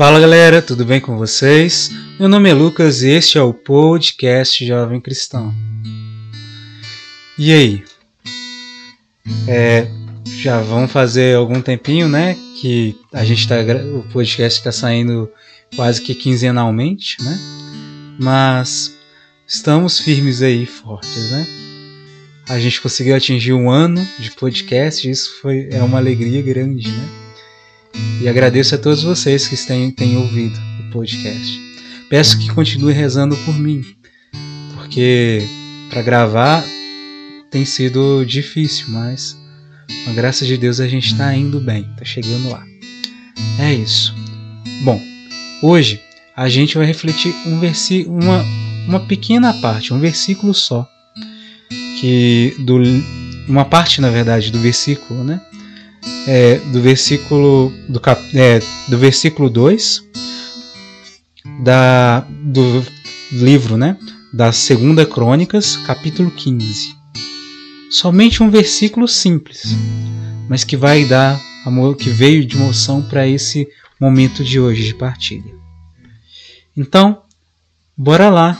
Fala galera, tudo bem com vocês? Meu nome é Lucas e este é o podcast Jovem Cristão. E aí? É, já vão fazer algum tempinho, né? Que a gente tá. O podcast está saindo quase que quinzenalmente, né? Mas estamos firmes aí, fortes, né? A gente conseguiu atingir um ano de podcast, isso foi, é uma alegria grande, né? E agradeço a todos vocês que têm, têm ouvido o podcast. Peço que continue rezando por mim, porque para gravar tem sido difícil, mas com a graça de Deus a gente está indo bem, está chegando lá. É isso. Bom, hoje a gente vai refletir um uma, uma pequena parte, um versículo só, que do uma parte na verdade do versículo, né? É, do versículo do, cap, é, do versículo 2 da, do livro, né, da Segunda Crônicas, capítulo 15. Somente um versículo simples, mas que vai dar amor, que veio de emoção para esse momento de hoje de partilha. Então, bora lá.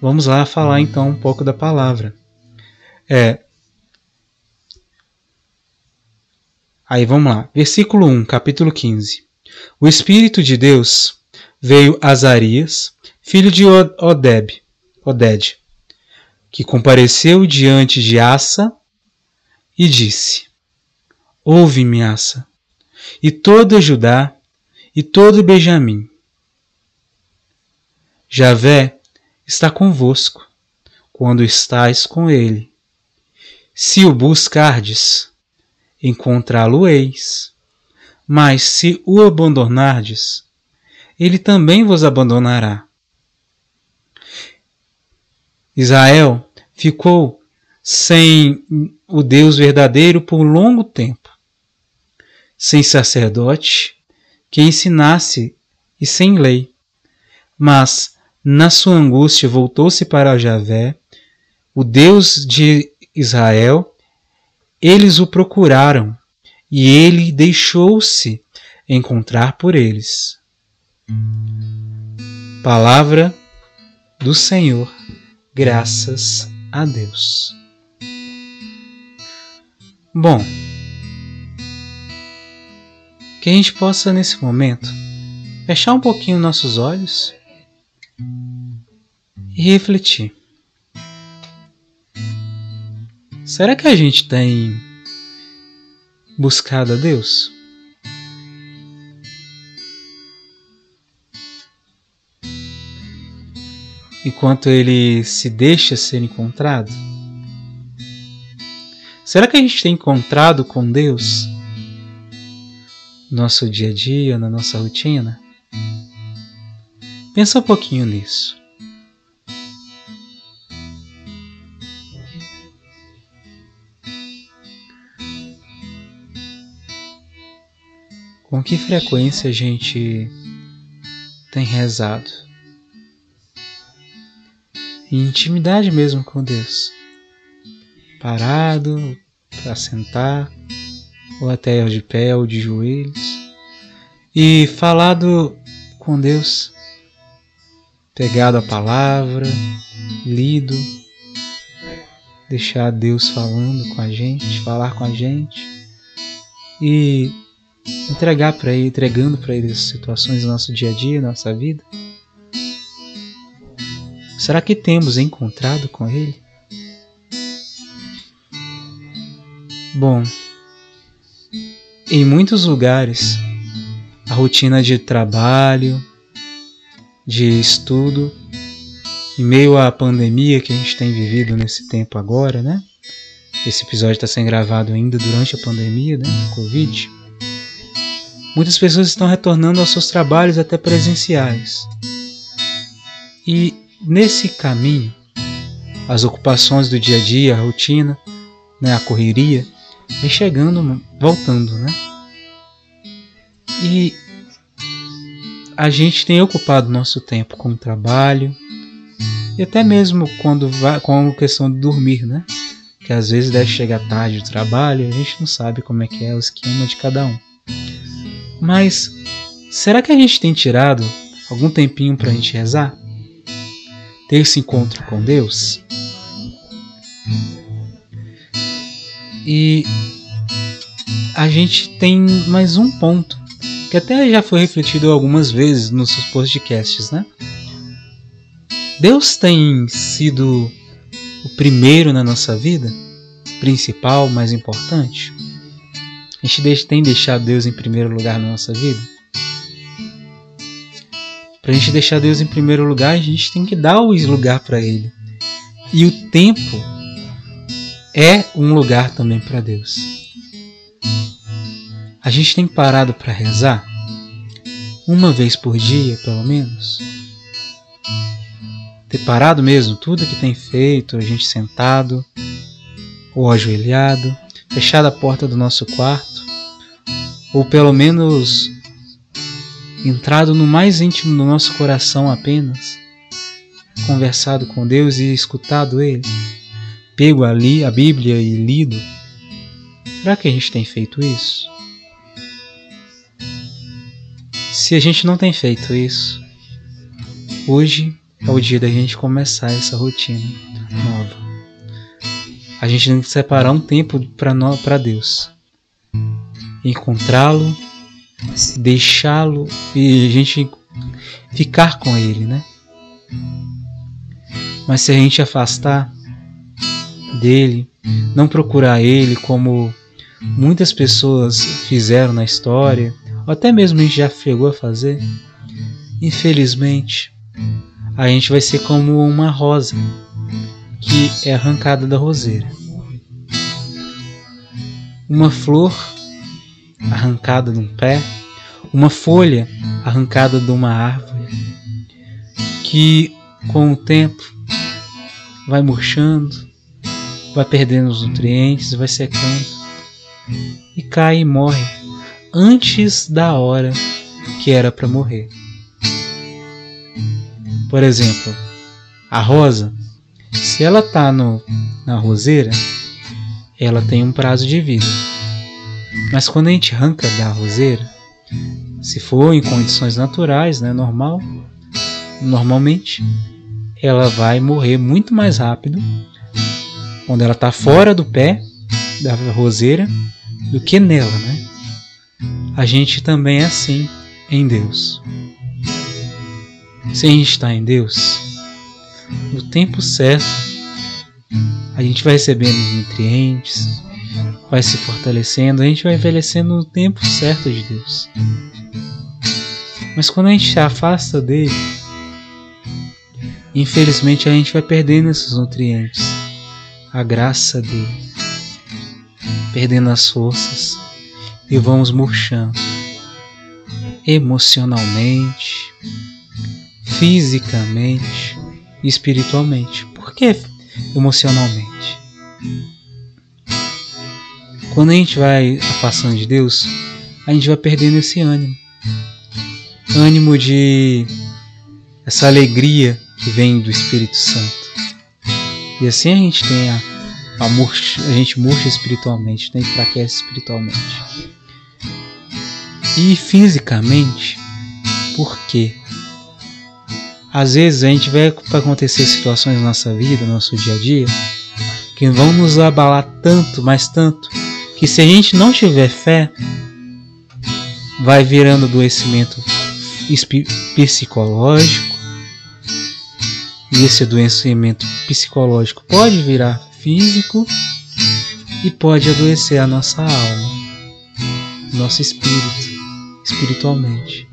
Vamos lá falar então um pouco da palavra. É, Aí vamos lá. Versículo 1, capítulo 15. O Espírito de Deus veio a Azarias, filho de Odeb, Oded, que compareceu diante de Assa e disse: Ouve-me, Assa, e todo Judá, e todo Benjamim. Javé está convosco, quando estais com ele. Se o buscardes, encontrá-lo-eis. Mas se o abandonardes, ele também vos abandonará. Israel ficou sem o Deus verdadeiro por longo tempo, sem sacerdote que ensinasse e sem lei. Mas, na sua angústia, voltou-se para Javé, o Deus de Israel, eles o procuraram e ele deixou-se encontrar por eles. Palavra do Senhor, graças a Deus. Bom, que a gente possa nesse momento fechar um pouquinho nossos olhos e refletir. Será que a gente tem buscado a Deus? Enquanto ele se deixa ser encontrado? Será que a gente tem encontrado com Deus no nosso dia a dia, na nossa rotina? Pensa um pouquinho nisso. Com que frequência a gente tem rezado? Em intimidade mesmo com Deus. Parado, para sentar, ou até de pé ou de joelhos. E falado com Deus, pegado a palavra, lido, deixar Deus falando com a gente, falar com a gente. E entregar para ele, entregando para ele as situações do nosso dia a dia, nossa vida? Será que temos encontrado com ele? Bom, em muitos lugares, a rotina de trabalho, de estudo, em meio à pandemia que a gente tem vivido nesse tempo agora, né? Esse episódio está sendo gravado ainda durante a pandemia, né? Covid. Muitas pessoas estão retornando aos seus trabalhos até presenciais. E nesse caminho, as ocupações do dia a dia, a rotina, né, a correria, vem chegando, voltando, né? E a gente tem ocupado nosso tempo com o trabalho e até mesmo quando vai com a questão de dormir, né? Que às vezes deve chegar tarde do trabalho, a gente não sabe como é que é o esquema de cada um. Mas será que a gente tem tirado algum tempinho para a gente rezar? Ter esse encontro com Deus? E a gente tem mais um ponto que até já foi refletido algumas vezes nos seus podcasts, né? Deus tem sido o primeiro na nossa vida, principal, mais importante. A gente tem deixado Deus em primeiro lugar na nossa vida. Para a gente deixar Deus em primeiro lugar, a gente tem que dar o lugar para Ele. E o tempo é um lugar também para Deus. A gente tem parado para rezar uma vez por dia, pelo menos. Ter parado mesmo tudo que tem feito, a gente sentado ou ajoelhado, fechado a porta do nosso quarto, ou pelo menos entrado no mais íntimo do nosso coração apenas, conversado com Deus e escutado Ele pego ali a Bíblia e lido? Será que a gente tem feito isso? Se a gente não tem feito isso, hoje é o dia da gente começar essa rotina nova. A gente tem que separar um tempo para Deus, encontrá-lo, deixá-lo e a gente ficar com Ele, né? Mas se a gente afastar, dele, não procurar ele como muitas pessoas fizeram na história, ou até mesmo a gente já chegou a fazer, infelizmente, a gente vai ser como uma rosa que é arrancada da roseira. Uma flor arrancada de um pé, uma folha arrancada de uma árvore, que com o tempo vai murchando, vai perdendo os nutrientes, vai secando e cai e morre antes da hora que era para morrer. Por exemplo, a rosa, se ela tá no, na roseira, ela tem um prazo de vida. Mas quando a gente arranca da roseira, se for em condições naturais, né, normal, normalmente ela vai morrer muito mais rápido quando ela está fora do pé da roseira do que nela, né? A gente também é assim em Deus. Se a gente está em Deus, no tempo certo, a gente vai recebendo os nutrientes, vai se fortalecendo, a gente vai envelhecendo no tempo certo de Deus. Mas quando a gente se afasta dele, infelizmente a gente vai perdendo esses nutrientes. A graça dele, perdendo as forças. E vamos murchando. Emocionalmente, fisicamente espiritualmente. Por que emocionalmente? Quando a gente vai afastando de Deus, a gente vai perdendo esse ânimo. Ânimo de essa alegria que vem do Espírito Santo. E assim a gente tem a, a, murcha, a gente murcha espiritualmente, né? enfraquece espiritualmente. E fisicamente, por quê? Às vezes a gente vai acontecer situações na nossa vida, no nosso dia a dia, que vão nos abalar tanto, mas tanto, que se a gente não tiver fé, vai virando adoecimento psicológico, e esse adoecimento psicológico pode virar físico e pode adoecer a nossa alma, nosso espírito, espiritualmente.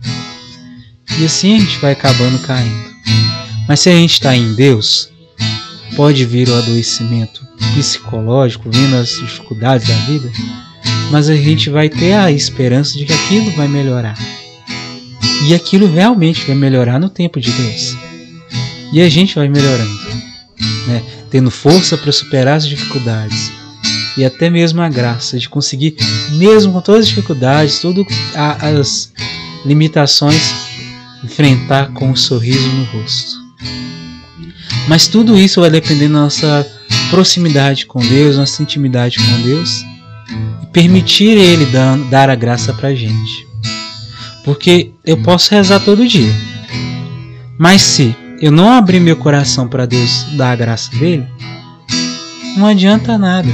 E assim a gente vai acabando caindo. Mas se a gente está em Deus, pode vir o adoecimento psicológico, vindo as dificuldades da vida, mas a gente vai ter a esperança de que aquilo vai melhorar. E aquilo realmente vai melhorar no tempo de Deus. E a gente vai melhorando, né? tendo força para superar as dificuldades e até mesmo a graça de conseguir, mesmo com todas as dificuldades, todas as limitações, enfrentar com um sorriso no rosto. Mas tudo isso vai depender da nossa proximidade com Deus, nossa intimidade com Deus e permitir Ele dar, a graça para gente. Porque eu posso rezar todo dia. Mas se eu não abrir meu coração para Deus dar a graça dele, não adianta nada.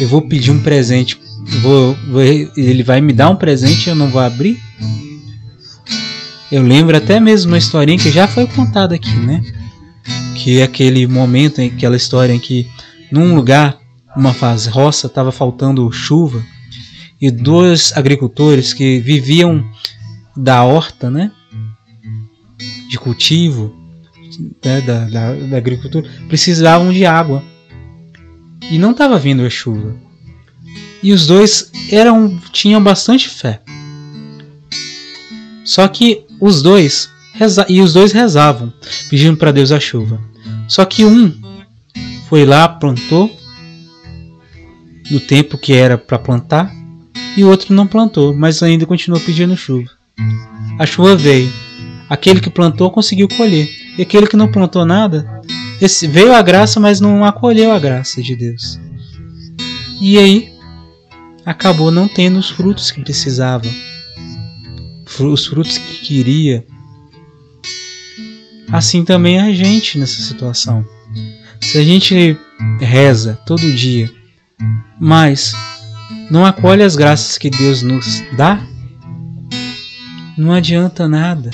Eu vou pedir um presente, vou, vou, ele vai me dar um presente e eu não vou abrir. Eu lembro até mesmo uma historinha que já foi contada aqui, né? Que é aquele momento, aquela história em que num lugar, uma fase roça, estava faltando chuva e dois agricultores que viviam da horta, né? De cultivo, né? da, da, da agricultura, precisavam de água e não estava vindo a chuva. E os dois eram tinham bastante fé. Só que os dois reza, e os dois rezavam, pedindo para Deus a chuva. Só que um foi lá, plantou no tempo que era para plantar, e o outro não plantou, mas ainda continuou pedindo chuva. A chuva veio. Aquele que plantou conseguiu colher, e aquele que não plantou nada, esse, veio a graça, mas não acolheu a graça de Deus. E aí acabou não tendo os frutos que precisava, os frutos que queria. Assim também a gente nessa situação. Se a gente reza todo dia, mas não acolhe as graças que Deus nos dá, não adianta nada.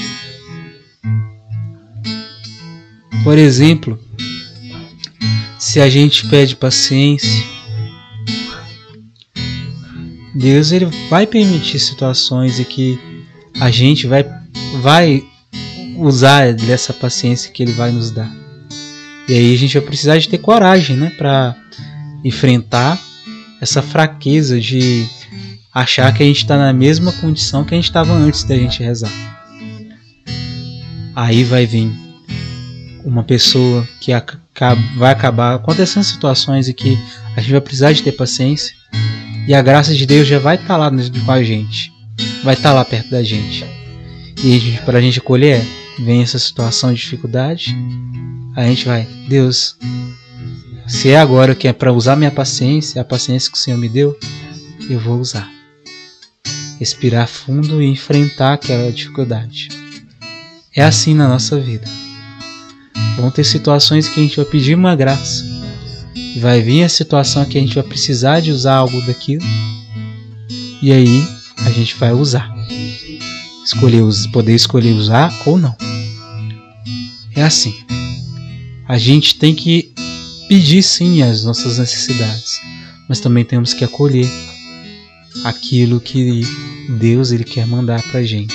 Por exemplo, se a gente pede paciência, Deus ele vai permitir situações em que a gente vai, vai usar dessa paciência que ele vai nos dar. E aí a gente vai precisar de ter coragem, né, para enfrentar essa fraqueza de achar que a gente está na mesma condição que a gente estava antes da gente rezar. Aí vai vir uma pessoa que vai acabar acontecendo situações em que a gente vai precisar de ter paciência e a graça de Deus já vai estar tá lá com a gente, vai estar tá lá perto da gente. E para a gente colher, vem essa situação de dificuldade, a gente vai, Deus, se é agora que é para usar minha paciência, a paciência que o Senhor me deu, eu vou usar. Respirar fundo e enfrentar aquela dificuldade. É assim na nossa vida. Vão ter situações que a gente vai pedir uma graça. Vai vir a situação que a gente vai precisar de usar algo daquilo. E aí a gente vai usar. Escolher, poder escolher usar ou não. É assim. A gente tem que pedir sim as nossas necessidades, mas também temos que acolher aquilo que Deus ele quer mandar para gente.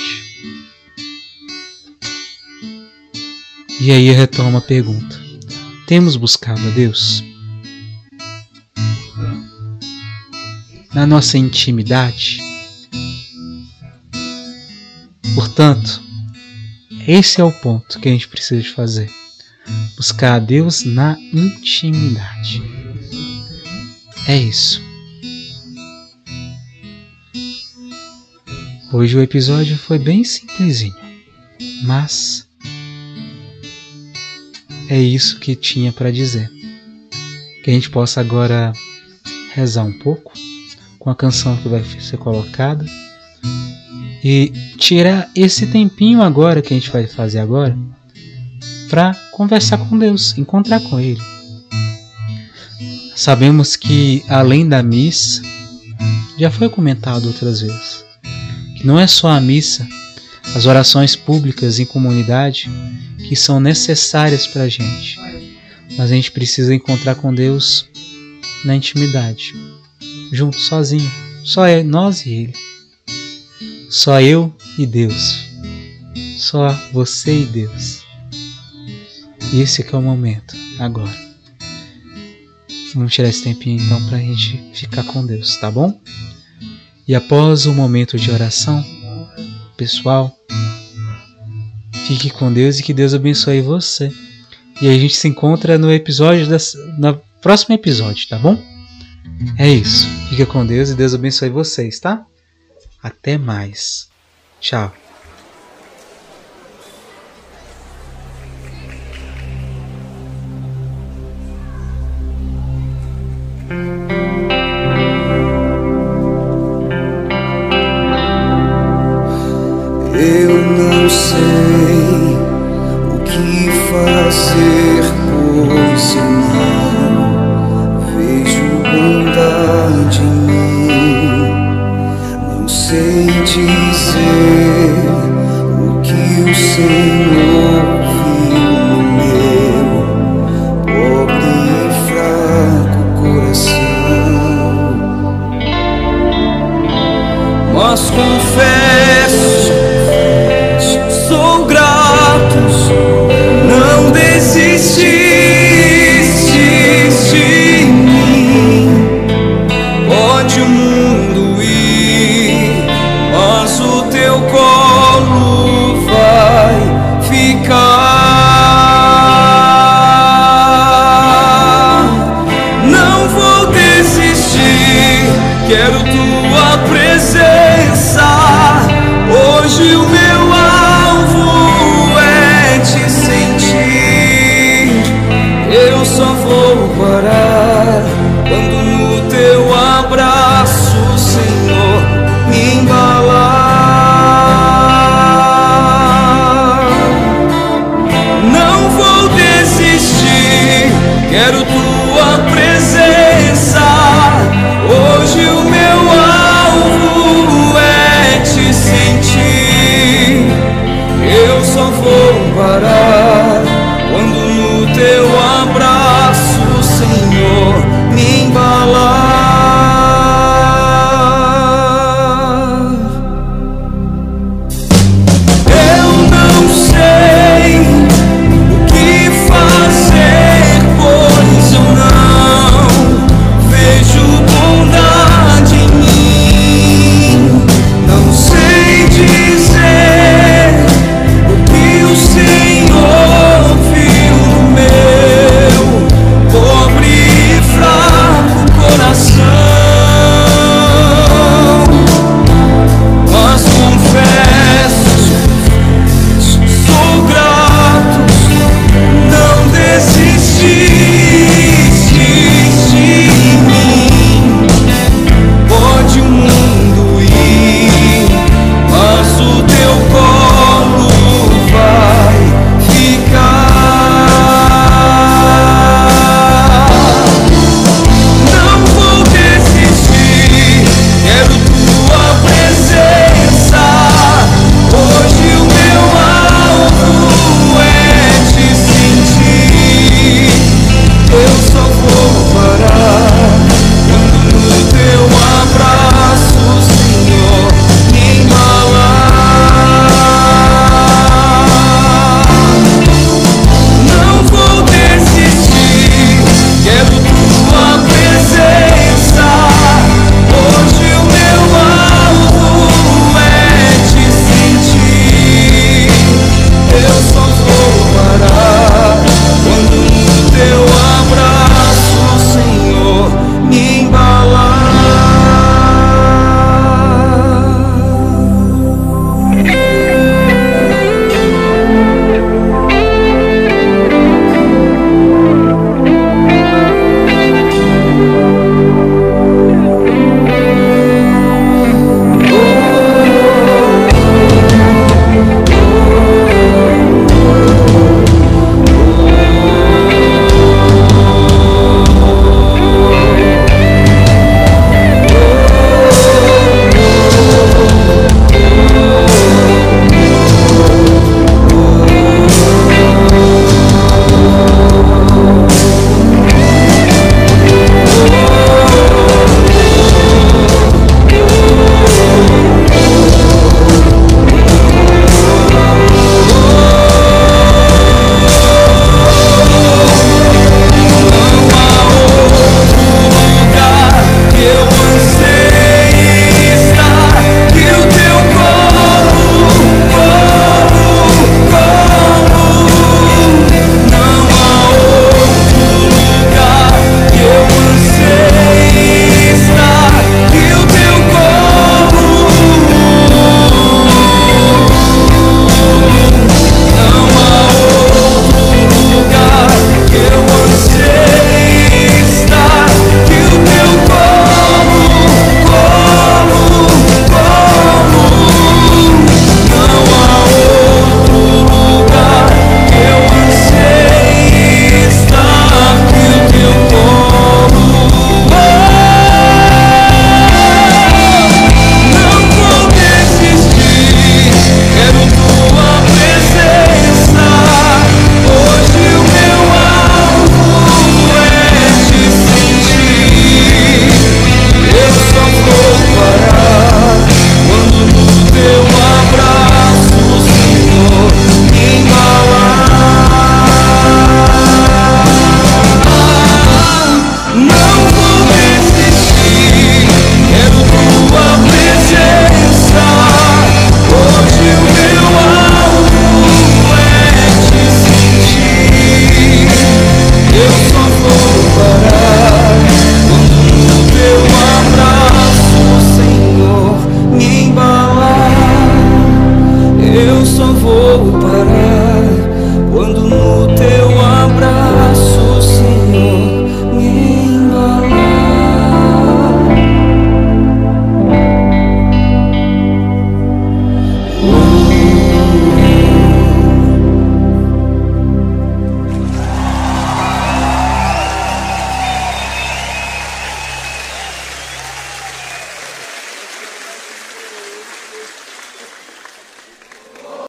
E aí retoma a pergunta: temos buscado a Deus? Na nossa intimidade? Portanto, esse é o ponto que a gente precisa de fazer buscar a Deus na intimidade. É isso. Hoje o episódio foi bem simplesinho, mas é isso que tinha para dizer. Que a gente possa agora rezar um pouco com a canção que vai ser colocada e tirar esse tempinho agora que a gente vai fazer agora para conversar com Deus, encontrar com Ele. Sabemos que além da missa, já foi comentado outras vezes, que não é só a missa, as orações públicas em comunidade que são necessárias para a gente, mas a gente precisa encontrar com Deus na intimidade, junto, sozinho, só nós e Ele, só eu e Deus, só você e Deus. Esse que é o momento, agora. Vamos tirar esse tempinho então para a gente ficar com Deus, tá bom? E após o momento de oração, pessoal, fique com Deus e que Deus abençoe você. E a gente se encontra no episódio das, no próximo episódio, tá bom? É isso. Fica com Deus e Deus abençoe vocês, tá? Até mais. Tchau. Sei dizer o que o Senhor Quero tua presença. Hoje o meu alvo é te sentir. Eu só vou parar.